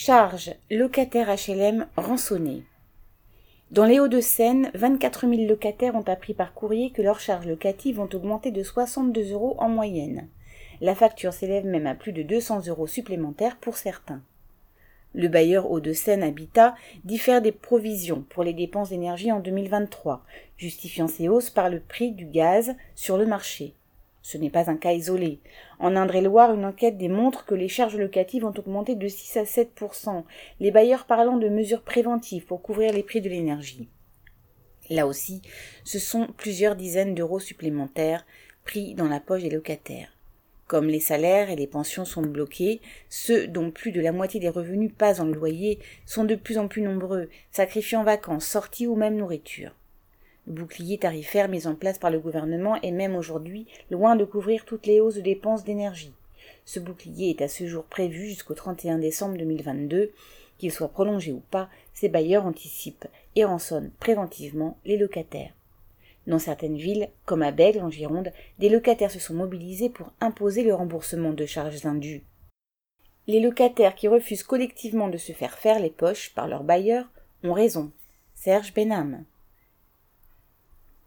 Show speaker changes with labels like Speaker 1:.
Speaker 1: Charges locataires HLM rançonnés. Dans les Hauts-de-Seine, 24 000 locataires ont appris par courrier que leurs charges locatives vont augmenter de 62 euros en moyenne. La facture s'élève même à plus de 200 euros supplémentaires pour certains. Le bailleur Hauts-de-Seine Habitat diffère des provisions pour les dépenses d'énergie en 2023, justifiant ces hausses par le prix du gaz sur le marché. Ce n'est pas un cas isolé. En Indre-et-Loire, une enquête démontre que les charges locatives ont augmenté de 6 à 7% les bailleurs parlant de mesures préventives pour couvrir les prix de l'énergie. Là aussi, ce sont plusieurs dizaines d'euros supplémentaires pris dans la poche des locataires. Comme les salaires et les pensions sont bloqués, ceux dont plus de la moitié des revenus passent dans le loyer sont de plus en plus nombreux, sacrifiant vacances, sorties ou même nourriture. Bouclier tarifaire mis en place par le gouvernement est même aujourd'hui loin de couvrir toutes les hausses de dépenses d'énergie. Ce bouclier est à ce jour prévu jusqu'au 31 décembre 2022. Qu'il soit prolongé ou pas, ces bailleurs anticipent et rançonnent préventivement les locataires. Dans certaines villes, comme à Bègle en Gironde, des locataires se sont mobilisés pour imposer le remboursement de charges indues. Les locataires qui refusent collectivement de se faire faire les poches par leurs bailleurs ont raison. Serge Benham.